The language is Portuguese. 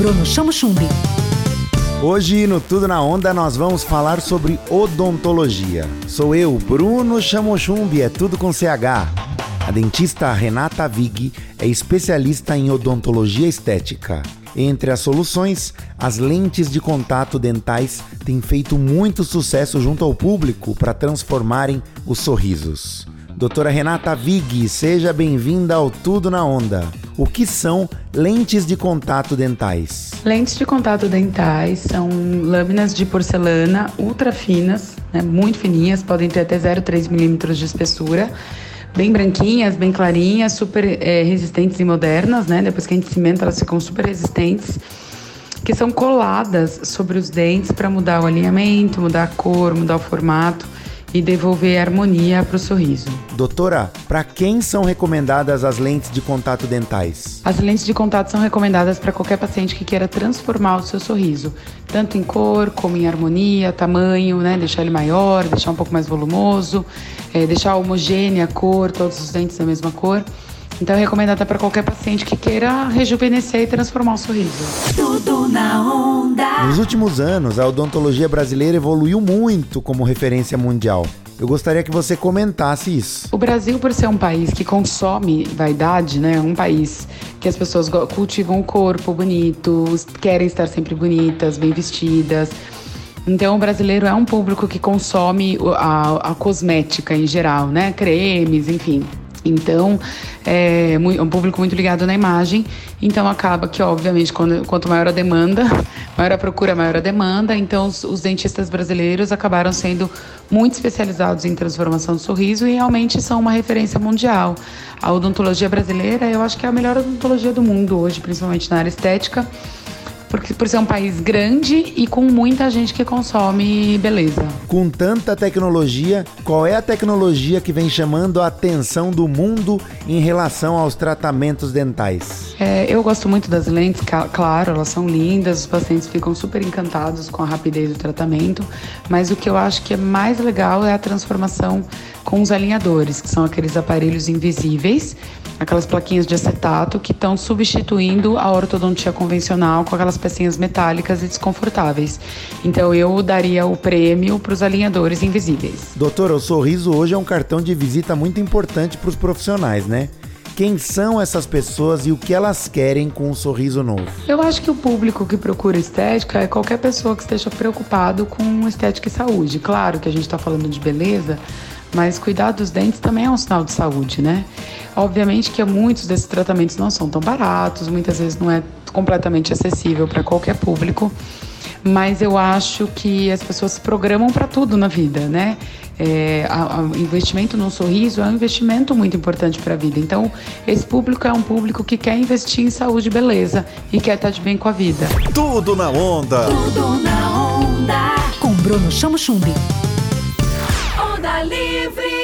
Bruno Chamo Chumbi. Hoje no Tudo na Onda nós vamos falar sobre odontologia. Sou eu, Bruno Chamo Chumbi, é tudo com CH. A dentista Renata Vig é especialista em odontologia estética. Entre as soluções, as lentes de contato dentais têm feito muito sucesso junto ao público para transformarem os sorrisos. Doutora Renata Vig, seja bem-vinda ao Tudo na Onda. O que são lentes de contato dentais? Lentes de contato dentais são lâminas de porcelana ultra finas, né, muito fininhas, podem ter até 0,3 milímetros de espessura, bem branquinhas, bem clarinhas, super é, resistentes e modernas, né? Depois que a gente cimenta, elas ficam super resistentes que são coladas sobre os dentes para mudar o alinhamento, mudar a cor, mudar o formato e devolver harmonia para o sorriso. Doutora, para quem são recomendadas as lentes de contato dentais? As lentes de contato são recomendadas para qualquer paciente que queira transformar o seu sorriso, tanto em cor como em harmonia, tamanho, né? Deixar ele maior, deixar um pouco mais volumoso, é, deixar homogênea a cor, todos os dentes da mesma cor. Então é recomendada para qualquer paciente que queira rejuvenescer e transformar o sorriso. Tudo na onda. Nos últimos anos, a odontologia brasileira evoluiu muito como referência mundial. Eu gostaria que você comentasse isso. O Brasil, por ser um país que consome vaidade, né, um país que as pessoas cultivam um corpo bonito, querem estar sempre bonitas, bem vestidas. Então, o brasileiro é um público que consome a, a cosmética em geral, né, cremes, enfim. Então, é um público muito ligado na imagem. Então, acaba que, obviamente, quando, quanto maior a demanda, maior a procura, maior a demanda. Então, os, os, dentistas brasileiros acabaram sendo muito especializados em transformação do sorriso e realmente são uma referência mundial. A odontologia brasileira, eu acho que é a melhor odontologia do mundo hoje, principalmente na área estética porque por ser um país grande e com muita gente que consome beleza. Com tanta tecnologia, qual é a tecnologia que vem chamando a atenção do mundo em relação aos tratamentos dentais? É, eu gosto muito das lentes, claro, elas são lindas, os pacientes ficam super encantados com a rapidez do tratamento, mas o que eu acho que é mais legal é a transformação com os alinhadores, que são aqueles aparelhos invisíveis, aquelas plaquinhas de acetato que estão substituindo a ortodontia convencional com aquelas pecinhas metálicas e desconfortáveis. Então eu daria o prêmio para os alinhadores invisíveis. Doutora, o sorriso hoje é um cartão de visita muito importante para os profissionais, né? Quem são essas pessoas e o que elas querem com um sorriso novo? Eu acho que o público que procura estética é qualquer pessoa que esteja preocupado com estética e saúde. Claro que a gente está falando de beleza, mas cuidar dos dentes também é um sinal de saúde, né? Obviamente que muitos desses tratamentos não são tão baratos, muitas vezes não é completamente acessível para qualquer público, mas eu acho que as pessoas se programam para tudo na vida, né? É, o investimento no sorriso é um investimento muito importante para a vida. Então, esse público é um público que quer investir em saúde e beleza e quer estar de bem com a vida. Tudo na onda. Tudo na onda. Com Bruno Chamo Chumbi. Onda Livre.